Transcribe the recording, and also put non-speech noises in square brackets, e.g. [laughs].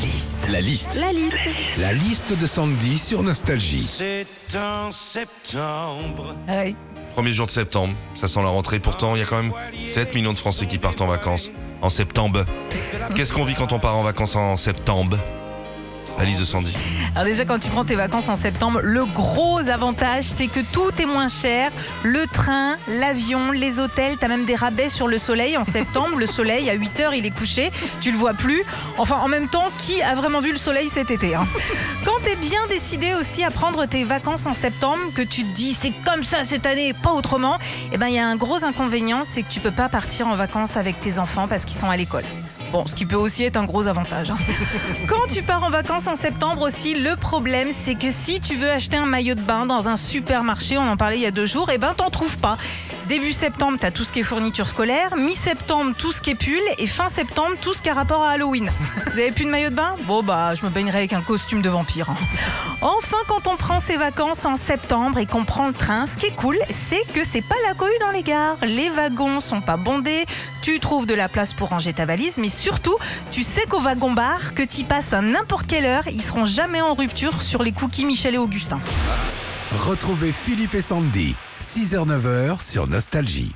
liste. La liste. La liste. La liste de Sandy sur Nostalgie. C'est en septembre. Premier jour de septembre, ça sent la rentrée. Pourtant, il y a quand même 7 millions de Français qui partent en vacances en septembre. Qu'est-ce qu'on vit quand on part en vacances en septembre? La liste de Sandy. Alors déjà quand tu prends tes vacances en septembre, le gros avantage c'est que tout est moins cher. Le train, l'avion, les hôtels, t'as même des rabais sur le soleil en septembre. Le soleil à 8h il est couché, tu le vois plus. Enfin en même temps, qui a vraiment vu le soleil cet été hein? Quand t'es bien décidé aussi à prendre tes vacances en septembre, que tu te dis c'est comme ça cette année, pas autrement, eh ben il y a un gros inconvénient, c'est que tu peux pas partir en vacances avec tes enfants parce qu'ils sont à l'école. Bon, ce qui peut aussi être un gros avantage. hein. [laughs] Quand tu pars en vacances en septembre aussi, le problème c'est que si tu veux acheter un maillot de bain dans un supermarché, on en parlait il y a deux jours, et ben t'en trouves pas. Début septembre, t'as tout ce qui est fourniture scolaire, mi-septembre, tout ce qui est pull, et fin septembre, tout ce qui a rapport à Halloween. [laughs] Vous avez plus de maillot de bain? Bon bah, je me baignerai avec un costume de vampire. hein. Enfin, quand on prend ses vacances en septembre et qu'on prend le train, ce qui est cool, c'est que c'est pas la cohue dans les gares. Les wagons sont pas bondés, tu trouves de la place pour ranger ta valise, mais surtout, tu sais qu'au wagon bar, que tu passes à n'importe quelle heure, ils seront jamais en rupture sur les cookies Michel et Augustin. Retrouvez Philippe et Sandy, 6h-9h sur Nostalgie.